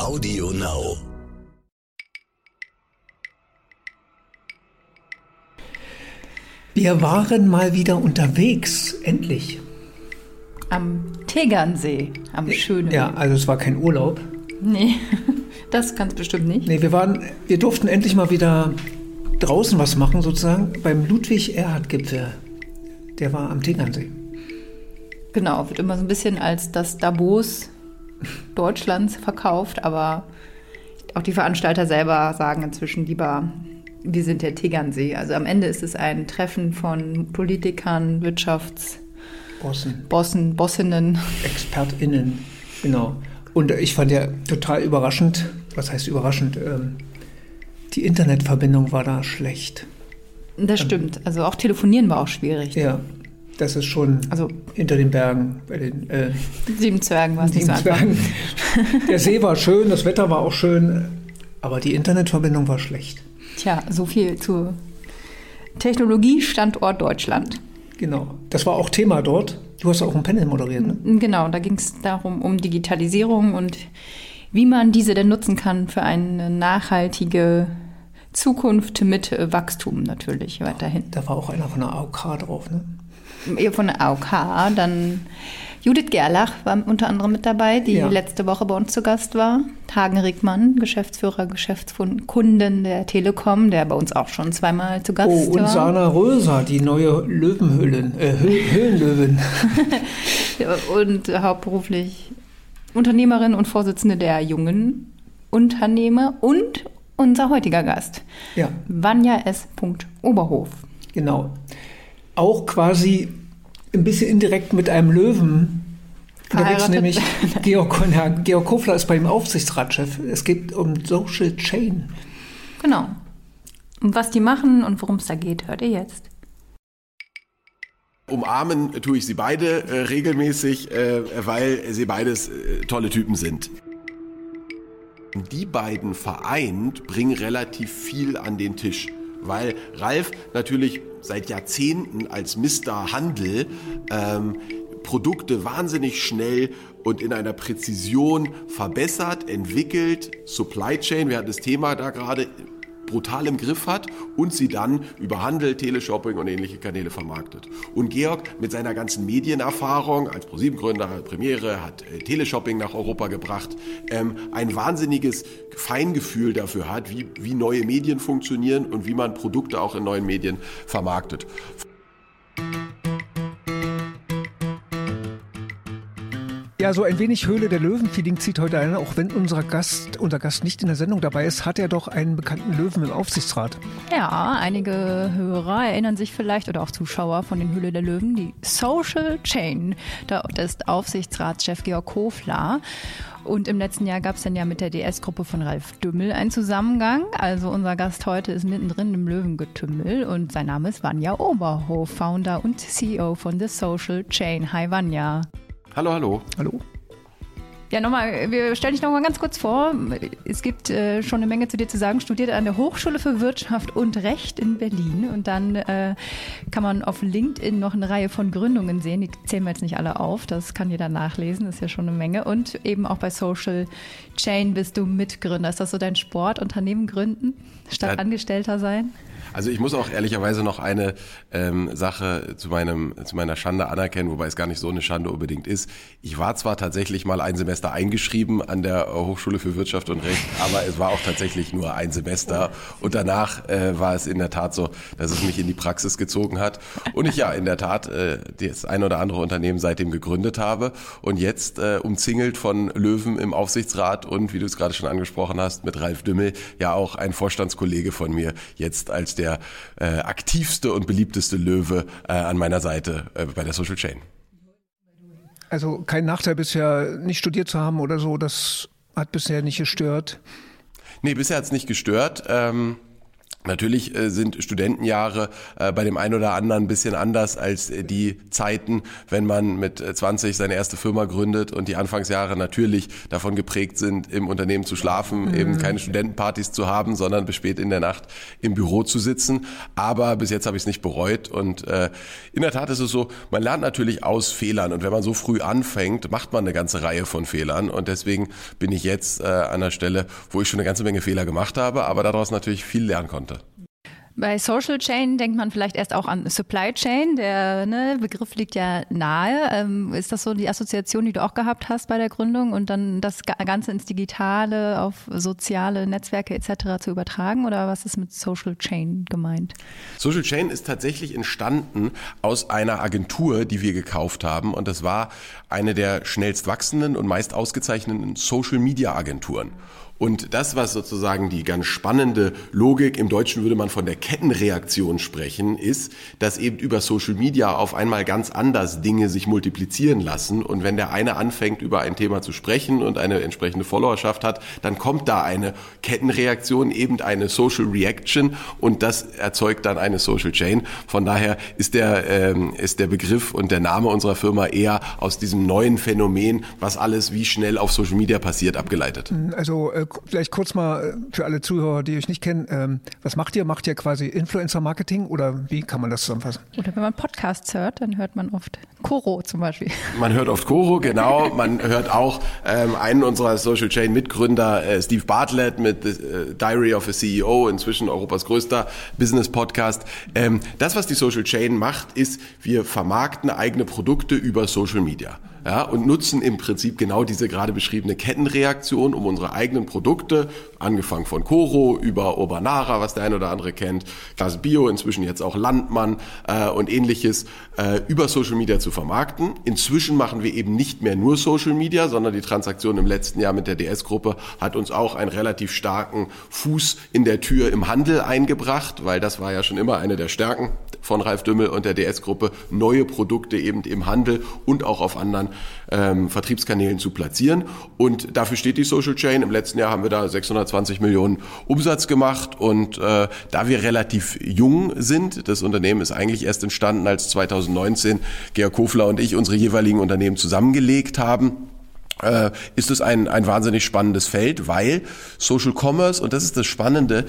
Audio Now. Wir waren mal wieder unterwegs, endlich. Am Tegernsee, am schönen. Ja, also es war kein Urlaub. Nee, das ganz bestimmt nicht. Nee, wir waren, wir durften endlich mal wieder draußen was machen, sozusagen, beim Ludwig-Erhard-Gipfel. Der war am Tegernsee. Genau, wird immer so ein bisschen als das Davos Deutschlands verkauft, aber auch die Veranstalter selber sagen inzwischen lieber, wir sind der Tegernsee. Also am Ende ist es ein Treffen von Politikern, Wirtschaftsbossen, Bossen, Bossinnen. ExpertInnen, genau. Und ich fand ja total überraschend, was heißt überraschend, ähm, die Internetverbindung war da schlecht. Das stimmt. Also auch telefonieren war auch schwierig. Ja, das ist schon Also hinter den Bergen. Bei den, äh, sieben Zwergen war es nicht so. Zwergen. Der See war schön, das Wetter war auch schön, aber die Internetverbindung war schlecht. Tja, so viel zu Technologiestandort Deutschland. Genau. Das war auch Thema dort. Du hast auch ein Panel moderiert, ne? Genau, da ging es darum, um Digitalisierung und wie man diese denn nutzen kann für eine nachhaltige Zukunft mit Wachstum natürlich weiterhin. Da war auch einer von der AOK drauf, ne? Von der AOK, dann Judith Gerlach war unter anderem mit dabei, die Ja. letzte Woche bei uns zu Gast war. Hagen Rickmann, Geschäftsführer, Geschäftskunden der Telekom, der bei uns auch schon zweimal zu Gast Oh, und war. Sana Röser, die neue Löwenhöhlen, äh, Hö Höhenlöwen. und hauptberuflich Unternehmerin und Vorsitzende der jungen Unternehmer und unser heutiger Gast, Ja, Vanja S. Oberhof. genau. Auch quasi ein bisschen indirekt mit einem Löwen. Unterwegs Verheiratet. nämlich Georg, ja, Georg Kofler ist bei ihm Aufsichtsratschef. Es geht um Social Chain. Genau. Und was die machen und worum es da geht, hört ihr jetzt. Umarmen tue ich sie beide äh, regelmäßig, äh, weil sie beides äh, tolle Typen sind. Die beiden vereint bringen relativ viel an den Tisch, weil Ralf natürlich seit Jahrzehnten als Mr. Handel ähm, Produkte wahnsinnig schnell und in einer Präzision verbessert, entwickelt, Supply Chain, wir hatten das Thema da gerade, brutal im Griff hat und sie dann über Handel, Teleshopping und ähnliche Kanäle vermarktet. Und Georg mit seiner ganzen Medienerfahrung als ProSieben-Gründer, Premiere, hat äh, Teleshopping nach Europa gebracht, ähm, ein wahnsinniges Feingefühl dafür hat, wie, wie neue Medien funktionieren und wie man Produkte auch in neuen Medien vermarktet. Ja, so ein wenig Höhle der Löwen-Feeling zieht heute ein. Auch wenn unser Gast, unser Gast nicht in der Sendung dabei ist, hat er doch einen bekannten Löwen im Aufsichtsrat. Ja, einige Hörer erinnern sich vielleicht oder auch Zuschauer von den Höhle der Löwen, die Social Chain. Da ist Aufsichtsratschef Georg Kofler. Und im letzten Jahr gab es dann ja mit der DS-Gruppe von Ralf Dümmel einen Zusammengang. Also unser Gast heute ist mittendrin im Löwengetümmel und sein Name ist Vanja Oberhof, Founder und CEO von The Social Chain. Hi Vanja. Hallo, hallo. Hallo? Ja, nochmal, wir stellen dich nochmal ganz kurz vor. Es gibt äh, schon eine Menge zu dir zu sagen. Studiert an der Hochschule für Wirtschaft und Recht in Berlin. Und dann äh, kann man auf LinkedIn noch eine Reihe von Gründungen sehen. Die zählen wir jetzt nicht alle auf. Das kann jeder nachlesen. Das ist ja schon eine Menge. Und eben auch bei Social Chain bist du Mitgründer. Ist das so dein Sport? Unternehmen gründen? Statt Ja. Angestellter sein? Also ich muss auch ehrlicherweise noch eine ähm, Sache zu meinem zu meiner Schande anerkennen, wobei es gar nicht so eine Schande unbedingt ist. Ich war zwar tatsächlich mal ein Semester eingeschrieben an der äh, Hochschule für Wirtschaft und Recht, aber es war auch tatsächlich nur ein Semester. Und danach äh, war es in der Tat so, dass es mich in die Praxis gezogen hat. Und ich ja in der Tat äh, das ein oder andere Unternehmen seitdem gegründet habe. Und jetzt äh, umzingelt von Löwen im Aufsichtsrat und wie du es gerade schon angesprochen hast mit Ralf Dümmel ja auch ein Vorstandskollege von mir jetzt als der äh, aktivste und beliebteste Löwe äh, an meiner Seite äh, bei der Social Chain. Also kein Nachteil bisher, nicht studiert zu haben oder so. Das hat bisher nicht gestört. Nee, bisher hat's nicht gestört. Ähm, Natürlich äh, sind Studentenjahre äh, bei dem einen oder anderen ein bisschen anders als äh, die Zeiten, wenn man mit 20 seine erste Firma gründet und die Anfangsjahre natürlich davon geprägt sind, im Unternehmen zu schlafen, mhm. eben keine Studentenpartys zu haben, sondern bis spät in der Nacht im Büro zu sitzen. Aber bis jetzt habe ich es nicht bereut und in der Tat ist es so, man lernt natürlich aus Fehlern und wenn man so früh anfängt, macht man eine ganze Reihe von Fehlern und deswegen bin ich jetzt an der Stelle, wo ich schon eine ganze Menge Fehler gemacht habe, aber daraus natürlich viel lernen konnte. Bei Social Chain denkt man vielleicht erst auch an Supply Chain. Der ne, Begriff liegt ja nahe. Ähm, ist das so die Assoziation, die du auch gehabt hast bei der Gründung und dann das Ganze ins Digitale, auf soziale Netzwerke etc. zu übertragen? Oder was ist mit Social Chain gemeint? Social Chain ist tatsächlich entstanden aus einer Agentur, die wir gekauft haben. Und das war eine der schnellst wachsenden und meist ausgezeichneten Social Media Agenturen. Und das, was sozusagen die ganz spannende Logik, im Deutschen würde man von der Kettenreaktion sprechen, ist, dass eben über Social Media auf einmal ganz anders Dinge sich multiplizieren lassen. Und wenn der eine anfängt, über ein Thema zu sprechen und eine entsprechende Followerschaft hat, dann kommt da eine Kettenreaktion, eben eine Social Reaction und das erzeugt dann eine Social Chain. Von daher ist der, ähm, ist der Begriff und der Name unserer Firma eher aus diesem neuen Phänomen, was alles wie schnell auf Social Media passiert, abgeleitet. Also äh, vielleicht kurz mal äh, für alle Zuhörer, die euch nicht kennen, ähm, was macht ihr? Macht ihr quasi Influencer-Marketing oder wie kann man das zusammenfassen? Oder wenn man Podcasts hört, dann hört man oft Koro zum Beispiel. Man hört oft Koro, genau. Man hört auch ähm, einen unserer Social Chain Mitgründer, äh, Steve Bartlett mit äh, Diary of a CEO, inzwischen Europas größter Business Podcast. Ähm, das, was die Social Chain macht, ist, wir vermarkten eigene Produkte über Social Media ja, und nutzen im Prinzip genau diese gerade beschriebene Kettenreaktion, um unsere eigenen Produkte, angefangen von Coro über Urbanara, was der eine oder andere kennt, Klasse Bio, inzwischen jetzt auch Landmann äh, und ähnliches, äh, über Social Media zu vermarkten. Inzwischen machen wir eben nicht mehr nur Social Media, sondern die Transaktion im letzten Jahr mit der DS-Gruppe hat uns auch einen relativ starken Fuß in der Tür im Handel eingebracht, weil das war ja schon immer eine der Stärken von Ralf Dümmel und der DS-Gruppe, neue Produkte eben im Handel und auch auf anderen ähm, Vertriebskanälen zu platzieren. Und dafür steht die Social Chain. Im letzten Jahr haben wir da 620 Millionen Umsatz gemacht. Und äh, da wir relativ jung sind, das Unternehmen ist eigentlich erst entstanden, als 2019 Georg Kofler und ich unsere jeweiligen Unternehmen zusammengelegt haben äh, ist es ein, ein wahnsinnig spannendes Feld, weil Social Commerce, und das ist das Spannende,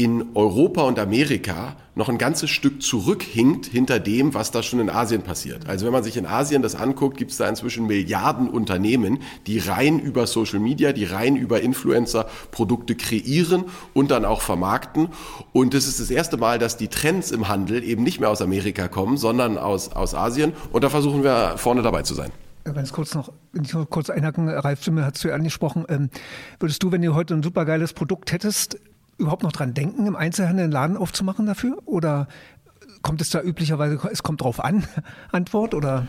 in Europa und Amerika noch ein ganzes Stück zurückhinkt hinter dem, was da schon in Asien passiert. Also wenn man sich in Asien das anguckt, gibt es da inzwischen Milliarden Unternehmen, die rein über Social Media, die rein über Influencer Produkte kreieren und dann auch vermarkten. Und es ist das erste Mal, dass die Trends im Handel eben nicht mehr aus Amerika kommen, sondern aus, aus Asien. Und da versuchen wir vorne dabei zu sein. Wenn es kurz noch, wenn ich noch kurz einhaken, Ralf Stimme hat es ja angesprochen, ähm, würdest du, wenn du heute ein supergeiles Produkt hättest, überhaupt noch dran denken, im Einzelhandel einen Laden aufzumachen dafür? Oder kommt es da üblicherweise, es kommt drauf an, Antwort oder?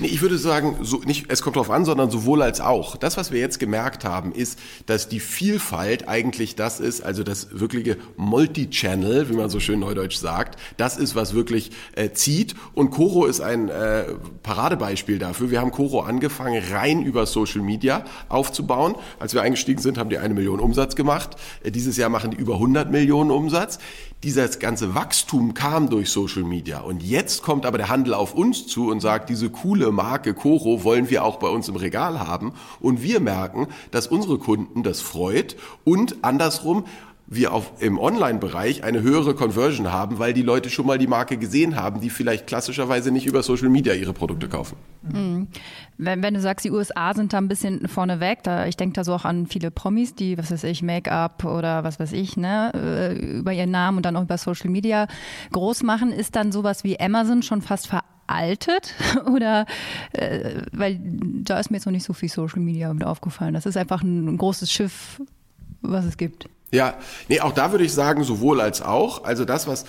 Nee, ich würde sagen, so nicht, es kommt drauf an, sondern sowohl als auch. Das, was wir jetzt gemerkt haben, ist, dass die Vielfalt eigentlich das ist, also das wirkliche Multi-Channel, wie man so schön neudeutsch sagt, das ist, was wirklich äh, zieht. Und Coro ist ein äh, Paradebeispiel dafür. Wir haben Coro angefangen, rein über Social Media aufzubauen. Als wir eingestiegen sind, haben die eine Million Umsatz gemacht. Äh, dieses Jahr machen die über 100 Millionen Umsatz. Dieses ganze Wachstum kam durch Social Media. Und jetzt kommt aber der Handel auf uns zu und sagt, diese coole Marke Coro wollen wir auch bei uns im Regal haben. Und wir merken, dass unsere Kunden das freut und andersrum wir auf, im Online-Bereich eine höhere Conversion haben, weil die Leute schon mal die Marke gesehen haben, die vielleicht klassischerweise nicht über Social Media ihre Produkte kaufen. Mhm. Wenn, wenn, du sagst, die USA sind da ein bisschen vorne weg, da, ich denke da so auch an viele Promis, die, was weiß ich, Make-up oder was weiß ich, ne, äh, über ihren Namen und dann auch über Social Media groß machen, ist dann sowas wie Amazon schon fast veraltet oder äh, weil da ist mir jetzt noch nicht so viel Social Media aufgefallen. Das ist einfach ein, ein großes Schiff, was es gibt. Ja, nee, auch da würde ich sagen, sowohl als auch. Also das, was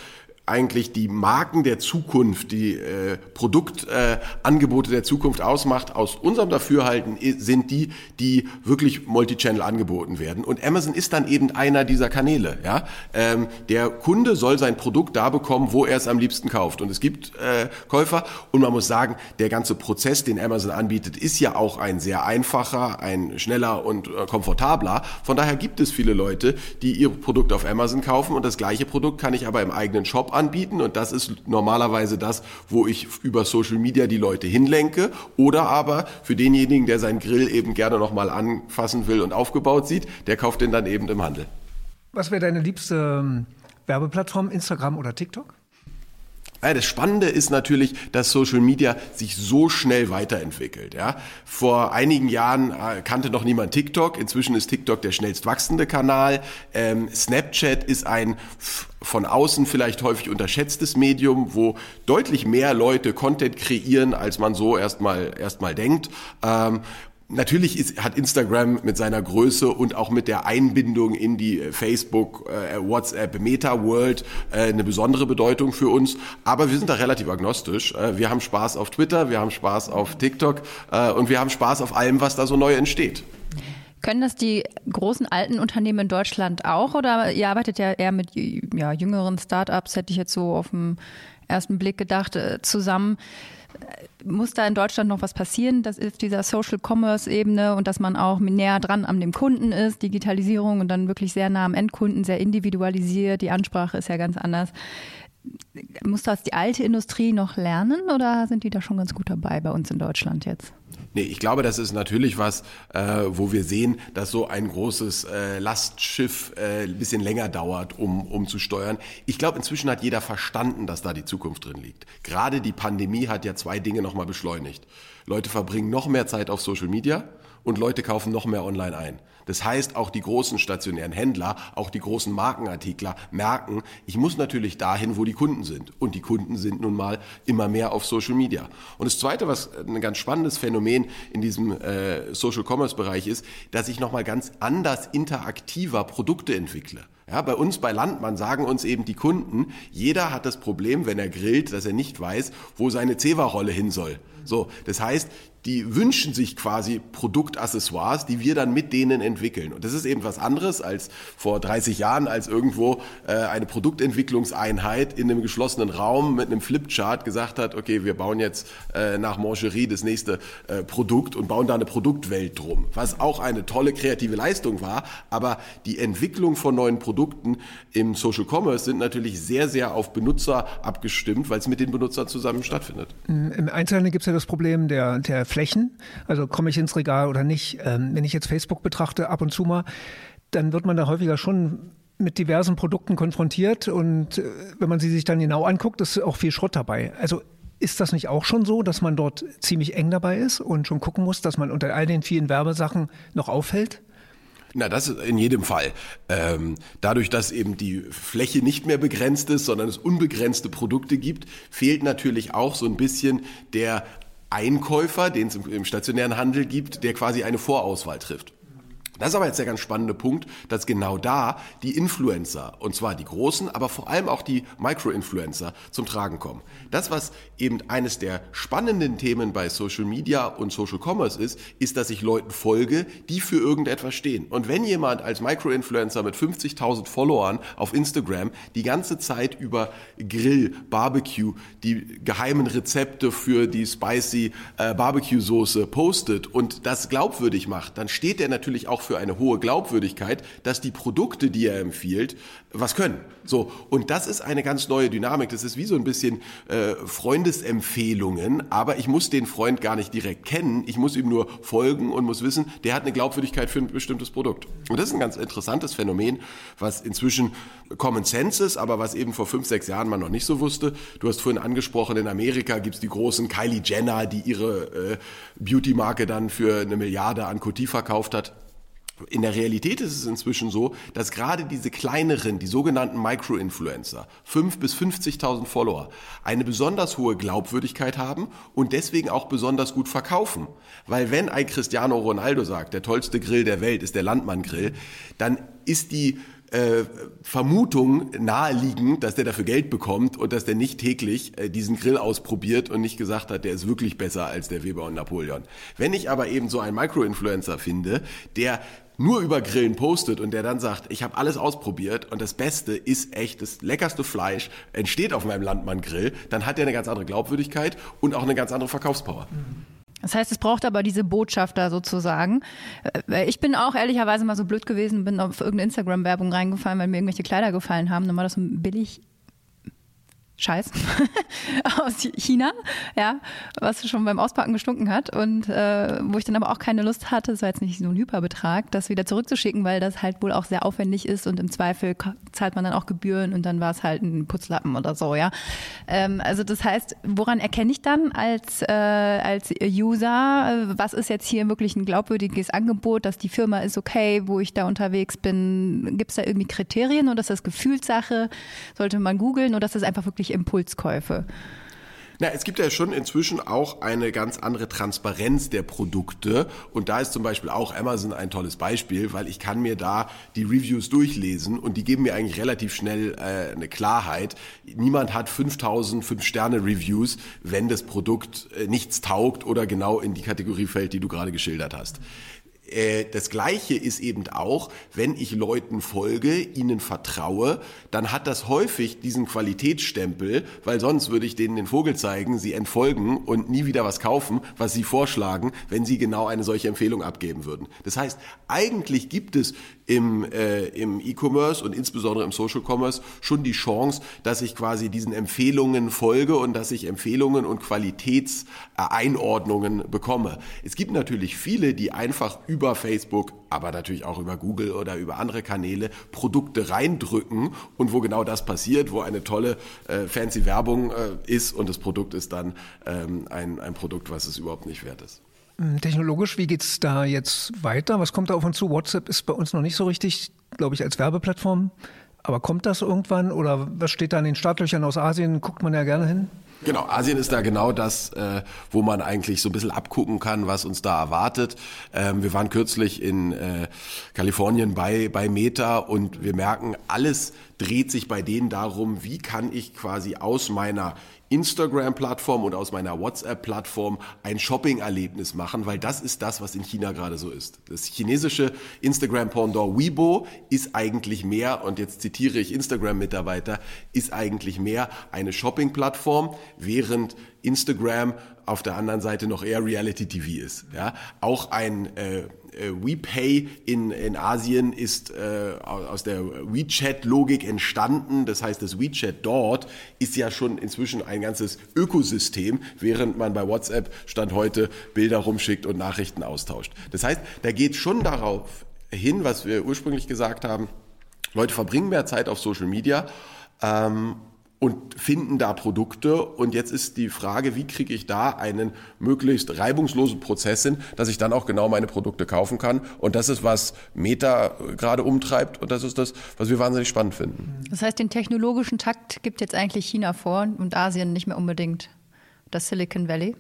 eigentlich die Marken der Zukunft, die äh, Produktangebote äh, der Zukunft ausmacht, aus unserem Dafürhalten sind die, die wirklich Multichannel angeboten werden. Und Amazon ist dann eben einer dieser Kanäle. Ja? Ähm, der Kunde soll sein Produkt da bekommen, wo er es am liebsten kauft. Und es gibt äh, Käufer. Und man muss sagen, der ganze Prozess, den Amazon anbietet, ist ja auch ein sehr einfacher, ein schneller und äh, komfortabler. Von daher gibt es viele Leute, die ihr Produkt auf Amazon kaufen und das gleiche Produkt kann ich aber im eigenen Shop anbieten und das ist normalerweise das, wo ich über Social Media die Leute hinlenke oder aber für denjenigen, der seinen Grill eben gerne nochmal anfassen will und aufgebaut sieht, der kauft den dann eben im Handel. Was wäre deine liebste ähm, Werbeplattform, Instagram oder TikTok? Ja, das Spannende ist natürlich, dass Social Media sich so schnell weiterentwickelt. Ja? Vor einigen Jahren äh, kannte noch niemand TikTok. Inzwischen ist TikTok der schnellst wachsende Kanal. Ähm, Snapchat ist ein von außen vielleicht häufig unterschätztes Medium, wo deutlich mehr Leute Content kreieren, als man so erstmal erstmal denkt. Ähm, Natürlich ist, hat Instagram mit seiner Größe und auch mit der Einbindung in die äh, Facebook, äh, WhatsApp, Meta-World äh, eine besondere Bedeutung für uns. Aber wir sind da relativ agnostisch. Äh, wir haben Spaß auf Twitter, wir haben Spaß auf TikTok äh, und wir haben Spaß auf allem, was da so neu entsteht. Können das die großen alten Unternehmen in Deutschland auch oder ihr arbeitet ja eher mit ja, jüngeren Startups, hätte ich jetzt so auf den ersten Blick gedacht, äh, zusammen muss da in Deutschland noch was passieren? Das ist dieser Social Commerce Ebene und dass man auch näher dran an dem Kunden ist, Digitalisierung und dann wirklich sehr nah am Endkunden, sehr individualisiert. Die Ansprache ist ja ganz anders. Muss das die alte Industrie noch lernen oder sind die da schon ganz gut dabei bei uns in Deutschland jetzt? Nee, ich glaube, das ist natürlich was, äh, wo wir sehen, dass so ein großes äh, Lastschiff äh, ein bisschen länger dauert, um, um zu steuern. Ich glaube, inzwischen hat jeder verstanden, dass da die Zukunft drin liegt. Gerade die Pandemie hat ja zwei Dinge nochmal beschleunigt. Leute verbringen noch mehr Zeit auf Social Media und Leute kaufen noch mehr online ein. Das heißt, auch die großen stationären Händler, auch die großen Markenartikler merken, ich muss natürlich dahin, wo die Kunden sind. Und die Kunden sind nun mal immer mehr auf Social Media. Und das Zweite, was ein ganz spannendes Phänomen in diesem äh, Social Commerce Bereich ist, dass ich nochmal ganz anders interaktiver Produkte entwickle. Ja, bei uns bei Landmann sagen uns eben die Kunden, jeder hat das Problem, wenn er grillt, dass er nicht weiß, wo seine Zewa-Rolle hin soll. So, das heißt, die wünschen sich quasi Produktaccessoires, die wir dann mit denen entwickeln. Und das ist eben was anderes als vor 30 Jahren, als irgendwo äh, eine Produktentwicklungseinheit in einem geschlossenen Raum mit einem Flipchart gesagt hat, okay, wir bauen jetzt äh, nach Mangerie das nächste äh, Produkt und bauen da eine Produktwelt drum. Was auch eine tolle kreative Leistung war, aber die Entwicklung von neuen Produkten im Social Commerce sind natürlich sehr, sehr auf Benutzer abgestimmt, weil es mit den Benutzern zusammen stattfindet. Im Einzelnen gibt es ja das Problem der, der Flächen. Also komme ich ins Regal oder nicht. Ähm, wenn ich jetzt Facebook betrachte, ab und zu mal, dann wird man da häufiger schon mit diversen Produkten konfrontiert und äh, wenn man sie sich dann genau anguckt, ist auch viel Schrott dabei. Also ist das nicht auch schon so, dass man dort ziemlich eng dabei ist und schon gucken muss, dass man unter all den vielen Werbesachen noch auffällt? Na, das ist in jedem Fall. Ähm, dadurch, dass eben die Fläche nicht mehr begrenzt ist, sondern es unbegrenzte Produkte gibt, fehlt natürlich auch so ein bisschen der Einkäufer, den es im stationären Handel gibt, der quasi eine Vorauswahl trifft. Das ist aber jetzt der ganz spannende Punkt, dass genau da die Influencer, und zwar die großen, aber vor allem auch die Micro-Influencer zum Tragen kommen. Das, was eben eines der spannenden Themen bei Social Media und Social Commerce ist, ist, dass ich Leuten folge, die für irgendetwas stehen. Und wenn jemand als Micro-Influencer mit 50.000 Followern auf Instagram die ganze Zeit über Grill, Barbecue, die geheimen Rezepte für die spicy äh, Barbecue-Soße postet und das glaubwürdig macht, dann steht er natürlich auch für eine hohe Glaubwürdigkeit, dass die Produkte, die er empfiehlt, was können. So und das ist eine ganz neue Dynamik. Das ist wie so ein bisschen äh, Freundesempfehlungen, aber ich muss den Freund gar nicht direkt kennen. Ich muss ihm nur folgen und muss wissen, der hat eine Glaubwürdigkeit für ein bestimmtes Produkt. Und das ist ein ganz interessantes Phänomen, was inzwischen Common Sense ist, aber was eben vor fünf, sechs Jahren man noch nicht so wusste. Du hast vorhin angesprochen, in Amerika gibt es die großen Kylie Jenner, die ihre äh, Beauty-Marke dann für eine Milliarde an Coty verkauft hat. In der Realität ist es inzwischen so, dass gerade diese kleineren, die sogenannten Micro-Influencer, 5 bis 50.000 Follower, eine besonders hohe Glaubwürdigkeit haben und deswegen auch besonders gut verkaufen. Weil wenn ein Cristiano Ronaldo sagt, der tollste Grill der Welt ist der Landmann-Grill, dann ist die äh, Vermutung naheliegend, dass der dafür Geld bekommt und dass der nicht täglich äh, diesen Grill ausprobiert und nicht gesagt hat, der ist wirklich besser als der Weber und Napoleon. Wenn ich aber eben so einen Micro-Influencer finde, der nur über Grillen postet und der dann sagt, ich habe alles ausprobiert und das Beste ist echt das leckerste Fleisch, entsteht auf meinem Landmann-Grill, dann hat der eine ganz andere Glaubwürdigkeit und auch eine ganz andere Verkaufspower. Das heißt, es braucht aber diese Botschafter sozusagen. Äh, ich bin auch ehrlicherweise mal so blöd gewesen, bin auf irgendeine Instagram-Werbung reingefallen, weil mir irgendwelche Kleider gefallen haben. Dann war das so billig Scheiß aus China, ja, was schon beim Auspacken gestunken hat und äh, wo ich dann aber auch keine Lust hatte, das war jetzt nicht so ein Hyperbetrag, das wieder zurückzuschicken, weil das halt wohl auch sehr aufwendig ist und im Zweifel zahlt man dann auch Gebühren und dann war es halt ein Putzlappen oder so, ja. Ähm, also das heißt, woran erkenne ich dann als, äh, als User, was ist jetzt hier wirklich ein glaubwürdiges Angebot, dass die Firma ist okay, wo ich da unterwegs bin? Gibt es da irgendwie Kriterien oder ist das Gefühlssache? Sollte man googeln oder ist das einfach wirklich wirklich Impulskäufe? Na, es gibt ja schon inzwischen auch eine ganz andere Transparenz der Produkte und da ist zum Beispiel auch Amazon ein tolles Beispiel, weil ich kann mir da die Reviews durchlesen und die geben mir eigentlich relativ schnell äh, eine Klarheit. Niemand hat 5000 5-Sterne-Reviews, wenn das Produkt äh, nichts taugt oder genau in die Kategorie fällt, die du gerade geschildert hast. Äh, das Gleiche ist eben auch, wenn ich Leuten folge, ihnen vertraue, dann hat das häufig diesen Qualitätsstempel, weil sonst würde ich denen den Vogel zeigen, sie entfolgen und nie wieder was kaufen, was sie vorschlagen, wenn sie genau eine solche Empfehlung abgeben würden. Das heißt, eigentlich gibt es im, äh, im E-Commerce und insbesondere im Social Commerce schon die Chance, dass ich quasi diesen Empfehlungen folge und dass ich Empfehlungen und Qualitätseinordnungen bekomme. Es gibt natürlich viele, die einfach über Facebook, aber natürlich auch über Google oder über andere Kanäle Produkte reindrücken und wo genau das passiert, wo eine tolle äh, fancy Werbung äh, ist und das Produkt ist dann ähm, ein, ein Produkt, was es überhaupt nicht wert ist. Hm, technologisch, wie geht es da jetzt weiter? Was kommt da auf uns zu? WhatsApp ist bei uns noch nicht so richtig, glaube ich, als Werbeplattform. Aber kommt das irgendwann oder was steht da in den Startlöchern aus Asien? Guckt man ja gerne hin. Genau, Asien ist da genau das, äh, wo man eigentlich so ein bisschen abgucken kann, was uns da erwartet. Ähm, wir waren kürzlich in äh, Kalifornien bei, bei Meta und wir merken, alles dreht sich bei denen darum, wie kann ich quasi aus meiner Instagram-Plattform und aus meiner WhatsApp-Plattform ein Shopping-Erlebnis machen, weil das ist das, was in China gerade so ist. Das chinesische Instagram-Pendant Weibo ist eigentlich mehr, und jetzt zitiere ich Instagram-Mitarbeiter, ist eigentlich mehr eine Shopping-Plattform, während Instagram auf der anderen Seite noch eher Reality TV ist. Ja? Auch ein äh, äh, WePay in, in Asien ist äh, aus der WeChat-Logik entstanden. Das heißt, das WeChat dort ist ja schon inzwischen ein ganzes Ökosystem, während man bei WhatsApp Stand heute Bilder rumschickt und Nachrichten austauscht. Das heißt, da geht schon darauf hin, was wir ursprünglich gesagt haben, Leute verbringen mehr Zeit auf Social Media. Ähm, und finden da Produkte. Und jetzt ist die Frage, wie kriege ich da einen möglichst reibungslosen Prozess hin, dass ich dann auch genau meine Produkte kaufen kann. Und das ist, was Meta gerade umtreibt. Und das ist das, was wir wahnsinnig spannend finden. Das heißt, den technologischen Takt gibt jetzt eigentlich China vor und Asien nicht mehr unbedingt. Das Silicon Valley.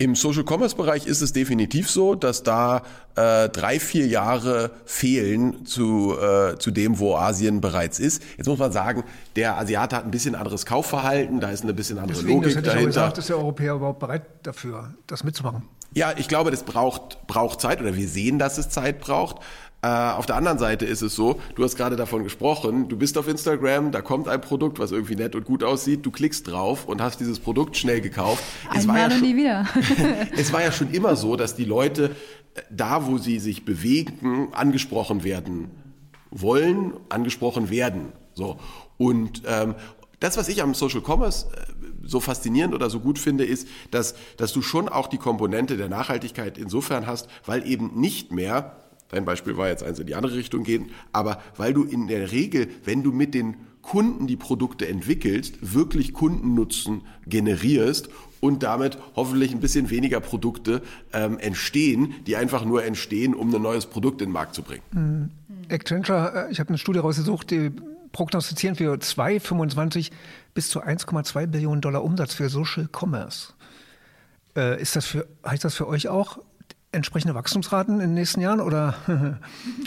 Im Social Commerce Bereich ist es definitiv so, dass da äh, drei, vier Jahre fehlen zu, äh, zu dem, wo Asien bereits ist. Jetzt muss man sagen, der Asiate hat ein bisschen anderes Kaufverhalten, da ist eine bisschen andere Deswegen, Logik das hätte dahinter. Ich auch gesagt, ist der Europäer überhaupt bereit dafür, das mitzumachen? Ja, ich glaube, das braucht, braucht Zeit oder wir sehen, dass es Zeit braucht. Äh, auf der anderen Seite ist es so, du hast gerade davon gesprochen, du bist auf Instagram, da kommt ein Produkt, was irgendwie nett und gut aussieht, du klickst drauf und hast dieses Produkt schnell gekauft. Es war, ja schon, nie wieder. es war ja schon immer so, dass die Leute äh, da, wo sie sich bewegen, angesprochen werden wollen, angesprochen werden. So. Und ähm, das, was ich am Social Commerce äh, so faszinierend oder so gut finde, ist, dass, dass du schon auch die Komponente der Nachhaltigkeit insofern hast, weil eben nicht mehr Dein Beispiel war jetzt eins in die andere Richtung gehen, aber weil du in der Regel, wenn du mit den Kunden die Produkte entwickelst, wirklich Kundennutzen generierst und damit hoffentlich ein bisschen weniger Produkte ähm, entstehen, die einfach nur entstehen, um ein neues Produkt in den Markt zu bringen. Mhm. Accenture, äh, ich habe eine Studie rausgesucht, die prognostizieren für 2025 bis zu 1,2 Billionen Dollar Umsatz für Social Commerce. Äh, ist das für, heißt das für euch auch, entsprechende Wachstumsraten in den nächsten Jahren? Oder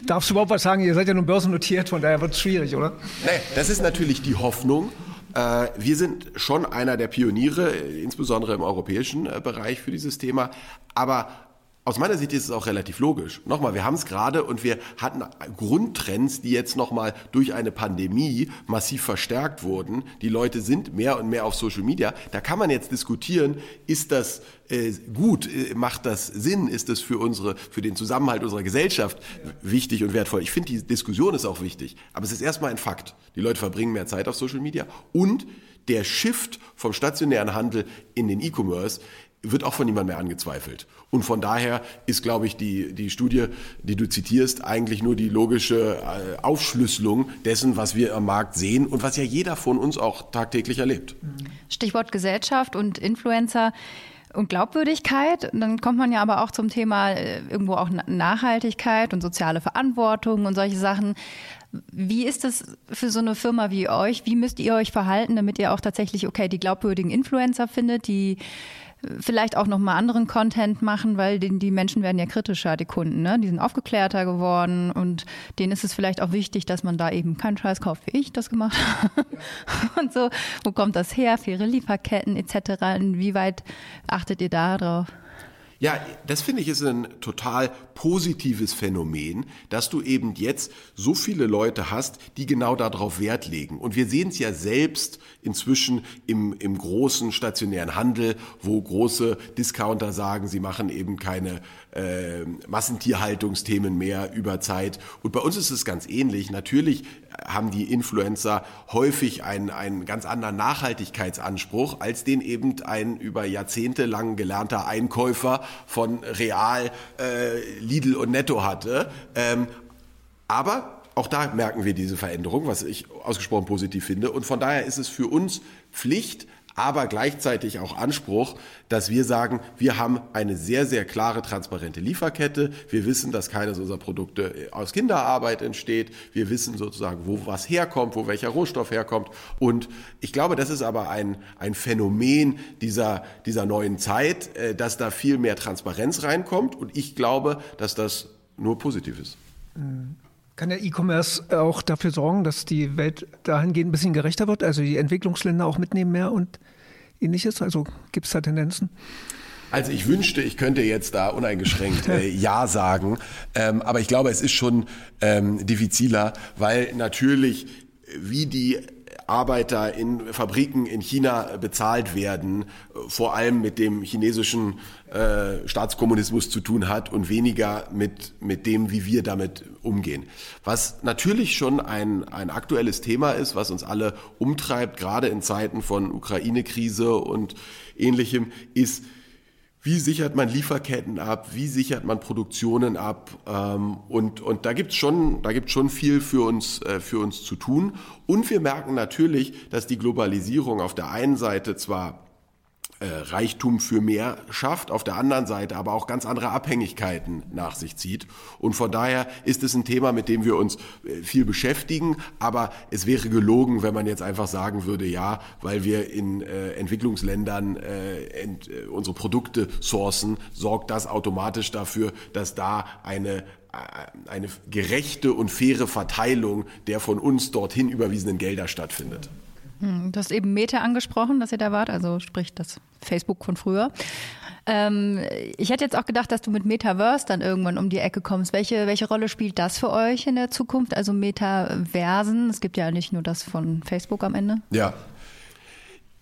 darfst du überhaupt was sagen? Ihr seid ja nun börsennotiert, von daher wird es schwierig, oder? Nee, das ist natürlich die Hoffnung. Äh, wir sind schon einer der Pioniere, insbesondere im europäischen äh, Bereich für dieses Thema. Aber aus meiner Sicht ist es auch relativ logisch. Nochmal, wir haben es gerade und wir hatten Grundtrends, die jetzt nochmal durch eine Pandemie massiv verstärkt wurden. Die Leute sind mehr und mehr auf Social Media. Da kann man jetzt diskutieren, ist das äh, gut, äh, macht das Sinn, ist das für unsere, für den Zusammenhalt unserer Gesellschaft wichtig und wertvoll. Ich finde, die Diskussion ist auch wichtig. Aber es ist erstmal ein Fakt. Die Leute verbringen mehr Zeit auf Social Media und der Shift vom stationären Handel in den E-Commerce wird auch von niemandem mehr angezweifelt. Und von daher ist, glaube ich, die, die Studie, die du zitierst, eigentlich nur die logische äh, Aufschlüsselung dessen, was wir am Markt sehen und was ja jeder von uns auch tagtäglich erlebt. Stichwort Gesellschaft und Influencer und Glaubwürdigkeit. Dann kommt man ja aber auch zum Thema äh, irgendwo auch Nachhaltigkeit und soziale Verantwortung und solche Sachen. Wie ist das für so eine Firma wie euch? Wie müsst ihr euch verhalten, damit ihr auch tatsächlich, okay, die glaubwürdigen Influencer findet, die vielleicht auch nochmal anderen Content machen, weil die, die Menschen werden ja kritischer, die Kunden, ne? Die sind aufgeklärter geworden und denen ist es vielleicht auch wichtig, dass man da eben keinen Scheiß kauft, wie ich das gemacht habe. und so, wo kommt das her? Faire Lieferketten etc. Inwieweit achtet ihr da drauf? Ja, das finde ich ist ein total positives Phänomen, dass du eben jetzt so viele Leute hast, die genau darauf Wert legen. Und wir sehen es ja selbst inzwischen im, im großen stationären Handel, wo große Discounter sagen, sie machen eben keine äh, Massentierhaltungsthemen mehr über Zeit. Und bei uns ist es ganz ähnlich. Natürlich haben die Influencer häufig einen, einen ganz anderen Nachhaltigkeitsanspruch, als den eben ein über Jahrzehnte lang gelernter Einkäufer von Real, äh, Lidl und Netto hatte. Ähm, aber auch da merken wir diese Veränderung, was ich ausgesprochen positiv finde. Und von daher ist es für uns Pflicht, aber gleichzeitig auch Anspruch, dass wir sagen, wir haben eine sehr, sehr klare, transparente Lieferkette. Wir wissen, dass keines unserer Produkte aus Kinderarbeit entsteht. Wir wissen sozusagen, wo was herkommt, wo welcher Rohstoff herkommt. Und ich glaube, das ist aber ein, ein Phänomen dieser, dieser neuen Zeit, äh, dass da viel mehr Transparenz reinkommt. Und ich glaube, dass das nur positiv ist. Kann der E-Commerce auch dafür sorgen, dass die Welt dahingehend ein bisschen gerechter wird? Also die Entwicklungsländer auch mitnehmen mehr und ähnliches? Also gibt es da Tendenzen? Also ich wünschte, ich könnte jetzt da uneingeschränkt äh, Ja sagen, ähm, aber ich glaube, es ist schon ähm, diffiziler, weil natürlich wie die Arbeiter in Fabriken in China bezahlt werden, vor allem mit dem chinesischen äh, Staatskommunismus zu tun hat und weniger mit, mit dem, wie wir damit umgehen. Was natürlich schon ein, ein aktuelles Thema ist, was uns alle umtreibt, gerade in Zeiten von Ukraine-Krise und ähnlichem, ist, wie sichert man Lieferketten ab, wie sichert man Produktionen ab ähm, und, und da gibt's schon, da gibt's schon viel für uns, äh, für uns zu tun. Und wir merken natürlich, dass die Globalisierung auf der einen Seite zwar äh, Reichtum für mehr schafft, auf der anderen Seite aber auch ganz andere Abhängigkeiten nach sich zieht. Und von daher ist es ein Thema, mit dem wir uns äh, viel beschäftigen. Aber es wäre gelogen, wenn man jetzt einfach sagen würde, ja, weil wir in äh, Entwicklungsländern äh, ent, äh, unsere Produkte sourcen, sorgt das automatisch dafür, dass da eine eine gerechte und faire Verteilung der von uns dorthin überwiesenen Gelder stattfindet. Hm, du hast eben Meta angesprochen, dass ihr da wart, also sprich das Facebook von früher. Ähm, ich hätte jetzt auch gedacht, dass du mit Metaverse dann irgendwann um die Ecke kommst. Welche, welche Rolle spielt das für euch in der Zukunft? Also Metaversen, es gibt ja nicht nur das von Facebook am Ende. Ja,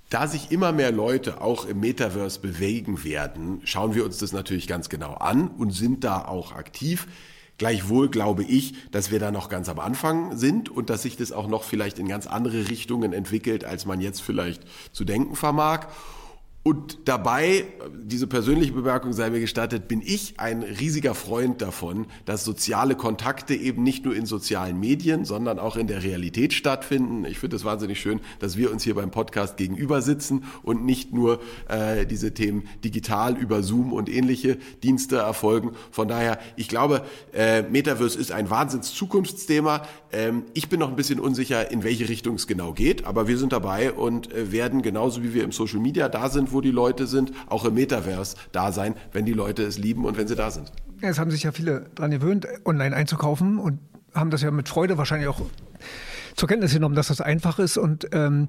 da sich immer mehr Leute auch im Metaverse bewegen werden, schauen wir uns das natürlich ganz genau an und sind da auch aktiv. Gleichwohl glaube ich, dass wir da noch ganz am Anfang sind und dass sich das auch noch vielleicht in ganz andere Richtungen entwickelt, als man jetzt vielleicht zu denken vermag. Und dabei, diese persönliche Bemerkung sei mir gestattet, bin ich ein riesiger Freund davon, dass soziale Kontakte eben nicht nur in sozialen Medien, sondern auch in der Realität stattfinden. Ich finde es wahnsinnig schön, dass wir uns hier beim Podcast gegenüber sitzen und nicht nur äh, diese Themen digital über Zoom und ähnliche Dienste erfolgen. Von daher, ich glaube, äh, Metaverse ist ein Wahnsinns-Zukunftsthema. Ähm, ich bin noch ein bisschen unsicher, in welche Richtung es genau geht, aber wir sind dabei und äh, werden genauso wie wir im Social Media da sind, wo die Leute sind, auch im Metaverse da sein, wenn die Leute es lieben und wenn sie da sind. Es haben sich ja viele daran gewöhnt, online einzukaufen und haben das ja mit Freude wahrscheinlich auch zur Kenntnis genommen, dass das einfach ist. Und ähm,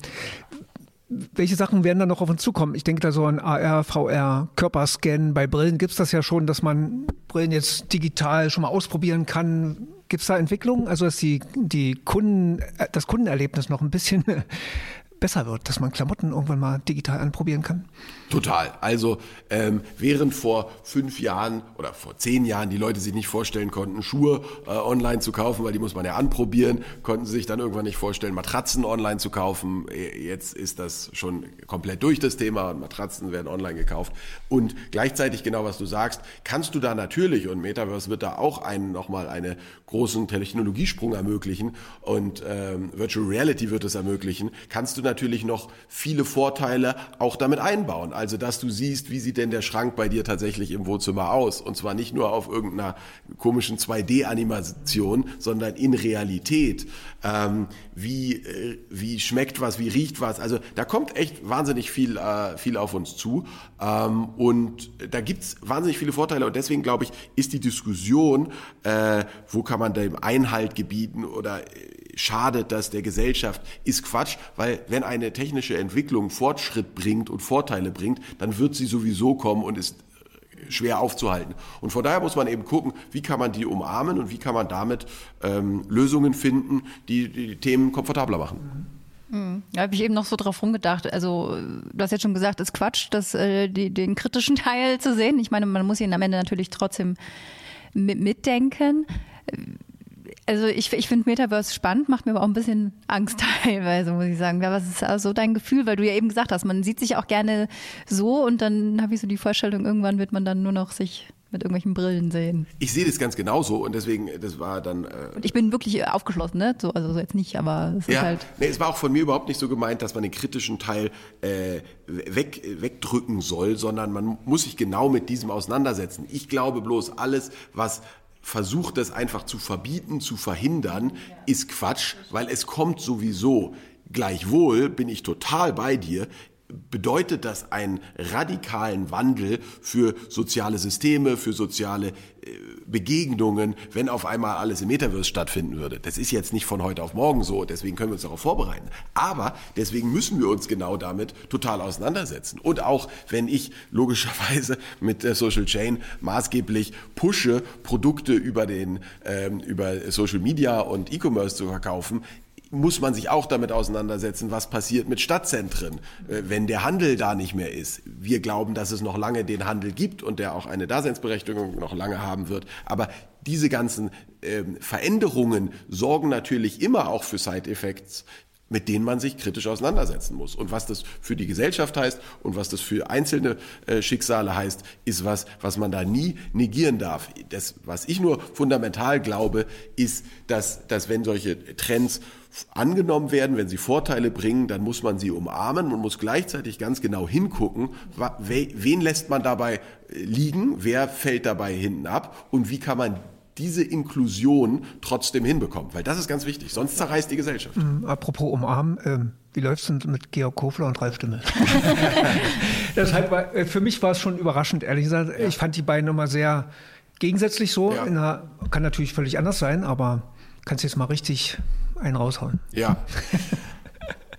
welche Sachen werden da noch auf uns zukommen? Ich denke da so an AR, VR, Körperscan. Bei Brillen gibt es das ja schon, dass man Brillen jetzt digital schon mal ausprobieren kann. Gibt es da Entwicklungen? Also dass die, die Kunden, äh, das Kundenerlebnis noch ein bisschen besser wird, dass man Klamotten irgendwann mal digital anprobieren kann? Total. Also ähm, während vor fünf Jahren oder vor zehn Jahren die Leute sich nicht vorstellen konnten, Schuhe äh, online zu kaufen, weil die muss man ja anprobieren, konnten sie sich dann irgendwann nicht vorstellen, Matratzen online zu kaufen. Äh, jetzt ist das schon komplett durch das Thema und Matratzen werden online gekauft. Und gleichzeitig genau was du sagst, kannst du da natürlich und Metaverse wird da auch einen nochmal einen großen Technologiesprung ermöglichen und ähm, Virtual Reality wird es ermöglichen, kannst du natürlich noch viele Vorteile auch damit einbauen. Also, dass du siehst, wie sieht denn der Schrank bei dir tatsächlich im Wohnzimmer aus? Und zwar nicht nur auf irgendeiner komischen 2D-Animation, sondern in Realität. Ähm, wie, äh, wie schmeckt was, wie riecht was? Also, da kommt echt wahnsinnig viel, äh, viel auf uns zu. Ähm, und da gibt's wahnsinnig viele Vorteile. Und deswegen, glaube ich, ist die Diskussion, äh, wo kann man dem Einhalt gebieten oder äh, schadet das der Gesellschaft, ist Quatsch, weil wenn eine technische Entwicklung Fortschritt bringt und Vorteile bringt, dann wird sie sowieso kommen und ist äh, schwer aufzuhalten. Und von daher muss man eben gucken, wie kann man die umarmen und wie kann man damit ähm, Lösungen finden, die die Themen komfortabler machen. Mhm. Da habe ich eben noch so drauf rumgedacht. Also, du hast jetzt schon gesagt, es ist Quatsch, das, äh, die, den kritischen Teil zu sehen. Ich meine, man muss ihn am Ende natürlich trotzdem mit, mitdenken also ich, ich finde Metaverse spannend, macht mir aber auch ein bisschen Angst teilweise, muss ich sagen. Ja, was ist also dein Gefühl? Weil du ja eben gesagt hast, man sieht sich auch gerne so und dann habe ich so die Vorstellung, irgendwann wird man dann nur noch sich mit irgendwelchen Brillen sehen. Ich sehe das ganz genauso und deswegen, das war dann. Äh und ich bin wirklich aufgeschlossen, ne? So, also jetzt nicht, aber es ja, ist halt. Nee, es war auch von mir überhaupt nicht so gemeint, dass man den kritischen Teil äh, weg, wegdrücken soll, sondern man muss sich genau mit diesem auseinandersetzen. Ich glaube bloß, alles, was versucht das einfach zu verbieten, zu verhindern, ist Quatsch, weil es kommt sowieso. Gleichwohl bin ich total bei dir bedeutet das einen radikalen Wandel für soziale Systeme, für soziale äh, Begegnungen, wenn auf einmal alles im Metaverse stattfinden würde. Das ist jetzt nicht von heute auf morgen so, deswegen können wir uns darauf vorbereiten. Aber deswegen müssen wir uns genau damit total auseinandersetzen. Und auch wenn ich logischerweise mit der Social Chain maßgeblich pushe, Produkte über den ähm, über Social Media und E-Commerce zu verkaufen, muss man sich auch damit auseinandersetzen, was passiert mit Stadtzentren, äh, wenn der Handel da nicht mehr ist. Wir glauben, dass es noch lange den Handel gibt und der auch eine Daseinsberechtigung noch lange haben wird. Aber diese ganzen ähm, Veränderungen sorgen natürlich immer auch für Side-Effects, mit denen man sich kritisch auseinandersetzen muss. Und was das für die Gesellschaft heißt und was das für einzelne äh, Schicksale heißt, ist was, was man da nie negieren darf. Das, was ich nur fundamental glaube, ist, dass, dass wenn solche Trends angenommen werden, wenn sie Vorteile bringen, dann muss man sie umarmen. Man muss gleichzeitig ganz genau hingucken, wen lässt man dabei äh, liegen, wer fällt dabei hinten ab und wie kann man diese Inklusion trotzdem hinbekommen. Weil das ist ganz wichtig, sonst zerreißt die Gesellschaft. Mhm, apropos umarmen, ähm, wie läuft es denn mit Georg Kofler und Ralf Stimme? Deshalb war, äh, für mich war es schon überraschend, ehrlich gesagt. Ja. Ich fand die beiden immer sehr gegensätzlich so. Ja. Einer, kann natürlich völlig anders sein, aber kannst jetzt mal richtig einen raushauen. Ja.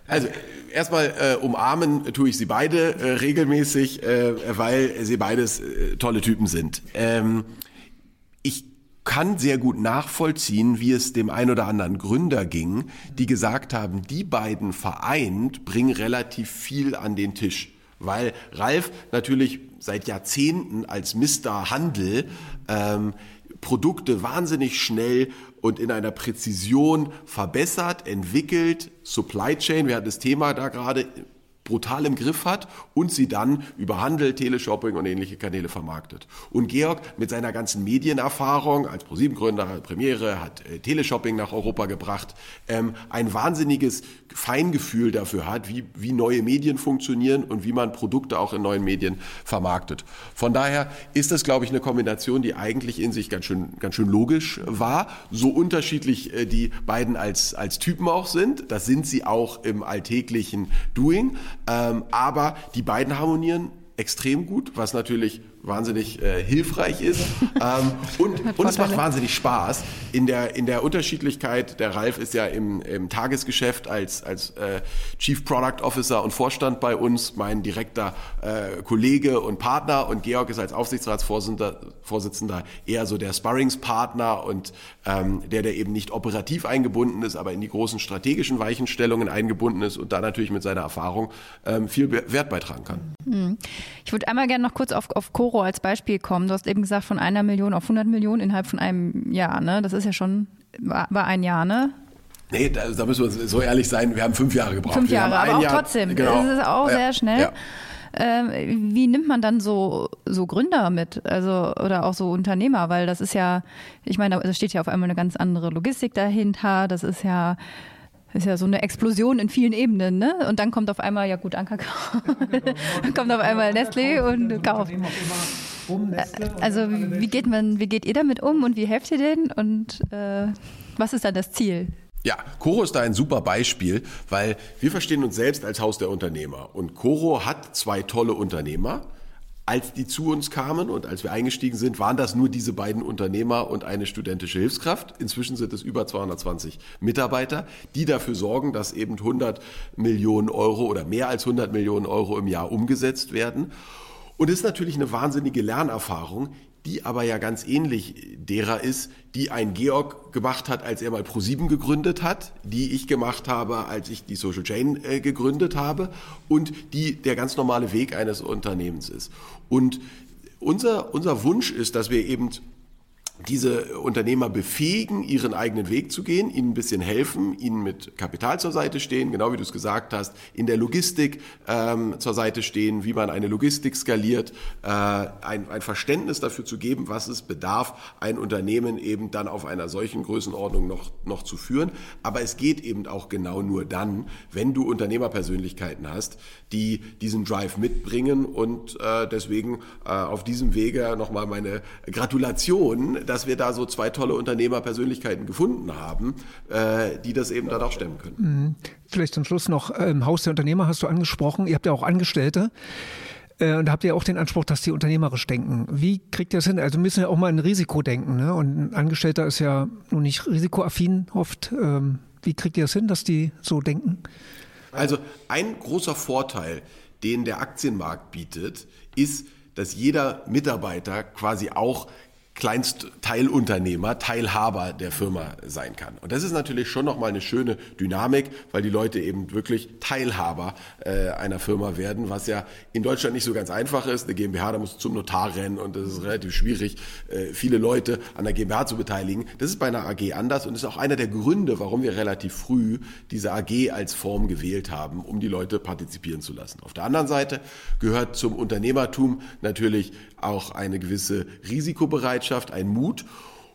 Also erstmal äh, umarmen tue ich sie beide äh, regelmäßig, äh, weil sie beides äh, tolle Typen sind. Ähm, kann sehr gut nachvollziehen, wie es dem ein oder anderen Gründer ging, die gesagt haben, die beiden vereint bringen relativ viel an den Tisch. Weil Ralf natürlich seit Jahrzehnten als Mr. Handel ähm, Produkte wahnsinnig schnell und in einer Präzision verbessert, entwickelt, Supply Chain, wir hatten das Thema da gerade, brutal im Griff hat und sie dann über Handel, Teleshopping und ähnliche Kanäle vermarktet. Und Georg mit seiner ganzen Medienerfahrung als ProSieben-Gründer, Premiere, hat äh, Teleshopping nach Europa gebracht, ähm, ein wahnsinniges Feingefühl dafür hat, wie, wie neue Medien funktionieren und wie man Produkte auch in neuen Medien vermarktet. Von daher ist das, glaube ich, eine Kombination, die eigentlich in sich ganz schön, ganz schön logisch war. So unterschiedlich äh, die beiden als, als Typen auch sind, das sind sie auch im alltäglichen Doing. Ähm, aber die beiden harmonieren extrem gut, was natürlich wahnsinnig äh, hilfreich ist. ähm, und, und es macht wahnsinnig Spaß. In der, in der Unterschiedlichkeit, der Ralf ist ja im, im Tagesgeschäft als, als äh, Chief Product Officer und Vorstand bei uns, mein direkter äh, Kollege und Partner und Georg ist als Aufsichtsratsvorsitzender Vorsitzender eher so der Sparringspartner und ähm, der, der eben nicht operativ eingebunden ist, aber in die großen strategischen Weichenstellungen eingebunden ist und da natürlich mit seiner Erfahrung ähm, viel Wert beitragen kann. Hm. Ich würde einmal gerne noch kurz auf, auf Coro als Beispiel kommen. Du hast eben gesagt, von einer Million auf 100 Millionen innerhalb von einem Jahr. Ne? Das ist ja schon, war, war ein Jahr, ne? Nee, da, da, müssen wir so ehrlich sein, wir haben fünf Jahre gebraucht. Fünf Jahre, aber auch Jahr, trotzdem. Genau. Das ist auch ja, sehr schnell. Ja. Ähm, wie nimmt man dann so, so Gründer mit, also oder auch so Unternehmer, weil das ist ja, ich meine, da steht ja auf einmal eine ganz andere Logistik dahinter, das ist ja ist ja so eine Explosion in vielen Ebenen, ne? Und dann kommt auf einmal, ja gut, Anker kommt auf einmal Nestlé und kauft. Also wie geht man, wie geht ihr damit um und wie helft ihr denen und äh, was ist dann das Ziel? Ja, Coro ist da ein super Beispiel, weil wir verstehen uns selbst als Haus der Unternehmer. Und Coro hat zwei tolle Unternehmer, als die zu uns kamen und als wir eingestiegen sind, waren das nur diese beiden Unternehmer und eine studentische Hilfskraft. Inzwischen sind es über 220 Mitarbeiter, die dafür sorgen, dass eben 100 Millionen Euro oder mehr als 100 Millionen Euro im Jahr umgesetzt werden. Und es ist natürlich eine wahnsinnige Lernerfahrung, die aber ja ganz ähnlich derer ist, die ein Georg gemacht hat, als er mal Pro7 gegründet hat, die ich gemacht habe, als ich die Social Chain äh, gegründet habe und die der ganz normale Weg eines Unternehmens ist. Und unser, unser Wunsch ist, dass wir eben diese Unternehmer befähigen, ihren eigenen Weg zu gehen, ihnen ein bisschen helfen, ihnen mit Kapital zur Seite stehen, genau wie du es gesagt hast, in der Logistik ähm, zur Seite stehen, wie man eine Logistik skaliert, äh, ein, ein Verständnis dafür zu geben, was es bedarf, ein Unternehmen eben dann auf einer solchen Größenordnung noch, noch zu führen. Aber es geht eben auch genau nur dann, wenn du Unternehmerpersönlichkeiten hast, die diesen Drive mitbringen und äh, deswegen äh, auf diesem Wege nochmal meine Gratulation dass wir da so zwei tolle Unternehmerpersönlichkeiten gefunden haben, äh, die das eben dann auch stemmen können. Mhm. Vielleicht zum Schluss noch, ähm, Haus der Unternehmer hast du angesprochen. Ihr habt ja auch Angestellte. Äh, und habt ihr auch den Anspruch, dass die unternehmerisch denken. Wie kriegt ihr das hin? Also müssen ja auch mal ein Risiko denken. Ne? Und ein Angestellter ist ja nun nicht risikoaffin oft. Ähm, wie kriegt ihr das hin, dass die so denken? Also ein großer Vorteil, den der Aktienmarkt bietet, ist, dass jeder Mitarbeiter quasi auch Kleinstteilunternehmer, Teilhaber der Firma sein kann. Und das ist natürlich schon nochmal eine schöne Dynamik, weil die Leute eben wirklich Teilhaber äh, einer Firma werden, was ja in Deutschland nicht so ganz einfach ist. Eine GmbH, da musst du zum Notar rennen und es ist relativ schwierig, äh, viele Leute an der GmbH zu beteiligen. Das ist bei einer AG anders und ist auch einer der Gründe, warum wir relativ früh diese AG als Form gewählt haben, um die Leute partizipieren zu lassen. Auf der anderen Seite gehört zum Unternehmertum natürlich auch eine gewisse Risikobereitschaft, ein Mut.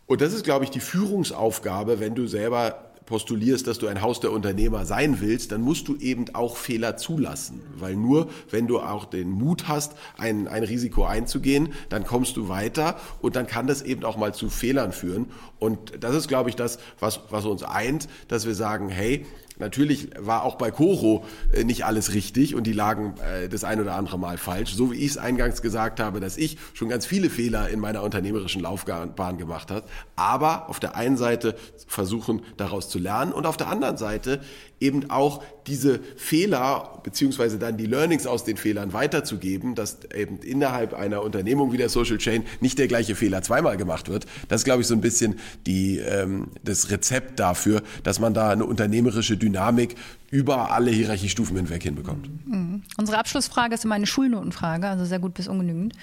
Und das ist, glaube ich, die Führungsaufgabe, wenn du selber postulierst, dass du ein Haus der Unternehmer sein willst, dann musst du eben auch Fehler zulassen. Weil nur wenn du auch den Mut hast, ein, ein Risiko einzugehen, dann kommst du weiter und dann kann das eben auch mal zu Fehlern führen. Und das ist, glaube ich, das, was, was uns eint, dass wir sagen, hey, Natürlich war auch bei Coro äh, nicht alles richtig und die lagen äh, das ein oder andere Mal falsch. So wie ich es eingangs gesagt habe, dass ich schon ganz viele Fehler in meiner unternehmerischen Laufbahn gemacht habe. Aber auf der einen Seite versuchen, daraus zu lernen und auf der anderen Seite eben auch diese Fehler beziehungsweise dann die Learnings aus den Fehlern weiterzugeben, dass eben innerhalb einer Unternehmung wie der Social Chain nicht der gleiche Fehler zweimal gemacht wird. Das ist, glaube ich, so ein bisschen die, ähm, das Rezept dafür, dass man da eine unternehmerische Dynamik über alle Hierarchiestufen hinweg hinbekommt. Mhm. Unsere Abschlussfrage ist immer eine Schulnotenfrage, also sehr gut bis ungenügend.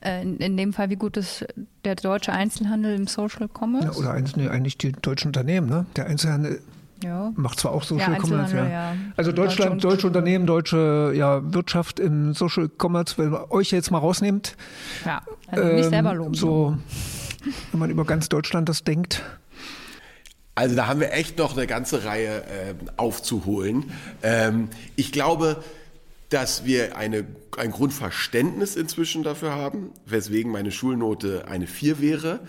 Äh, in, in, dem Fall, wie gut ist der deutsche Einzelhandel im Social Commerce? Ja, oder eigentlich die deutschen Unternehmen. Ne? Der Einzelhandel ja. Macht zwar auch Social ja, Commerce, ja. ja. Also Deutschland, deutsche Unternehmen, deutsche ja, Wirtschaft im Social Commerce, wenn man euch jetzt mal rausnimmt. Ja, also nicht ähm, selber loben. So, wenn man über ganz Deutschland das denkt. Also da haben wir echt noch eine ganze Reihe äh, aufzuholen. Ähm, ich glaube, dass wir eine, ein Grundverständnis inzwischen dafür haben, weswegen meine Schulnote eine 4 wäre.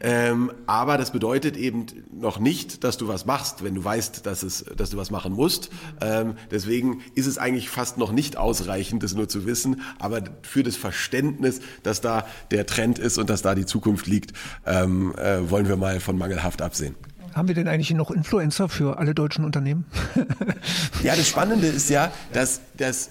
Ähm, aber das bedeutet eben noch nicht, dass du was machst, wenn du weißt, dass, es, dass du was machen musst. Ähm, deswegen ist es eigentlich fast noch nicht ausreichend, das nur zu wissen. Aber für das Verständnis, dass da der Trend ist und dass da die Zukunft liegt, ähm, äh, wollen wir mal von mangelhaft absehen. Haben wir denn eigentlich noch Influencer für alle deutschen Unternehmen? ja, das Spannende ist ja, dass, dass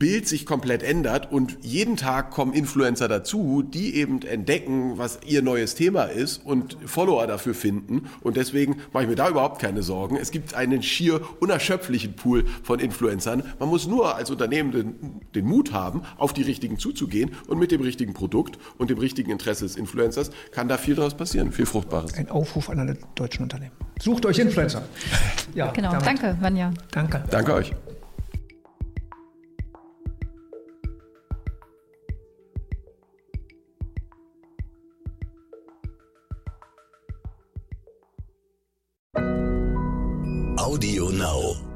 Bild sich komplett ändert und jeden Tag kommen Influencer dazu, die eben entdecken, was ihr neues Thema ist und Follower dafür finden. Und deswegen mache ich mir da überhaupt keine Sorgen. Es gibt einen schier unerschöpflichen Pool von Influencern. Man muss nur als Unternehmen den, den Mut haben, auf die richtigen zuzugehen und mit dem richtigen Produkt und dem richtigen Interesse des Influencers kann da viel daraus passieren, viel Fruchtbares. Ein Aufruf an alle deutschen Unternehmen. Sucht euch Influencer. Ja, genau. Damit. Danke, Vanja. Danke. Danke euch. Audio Now.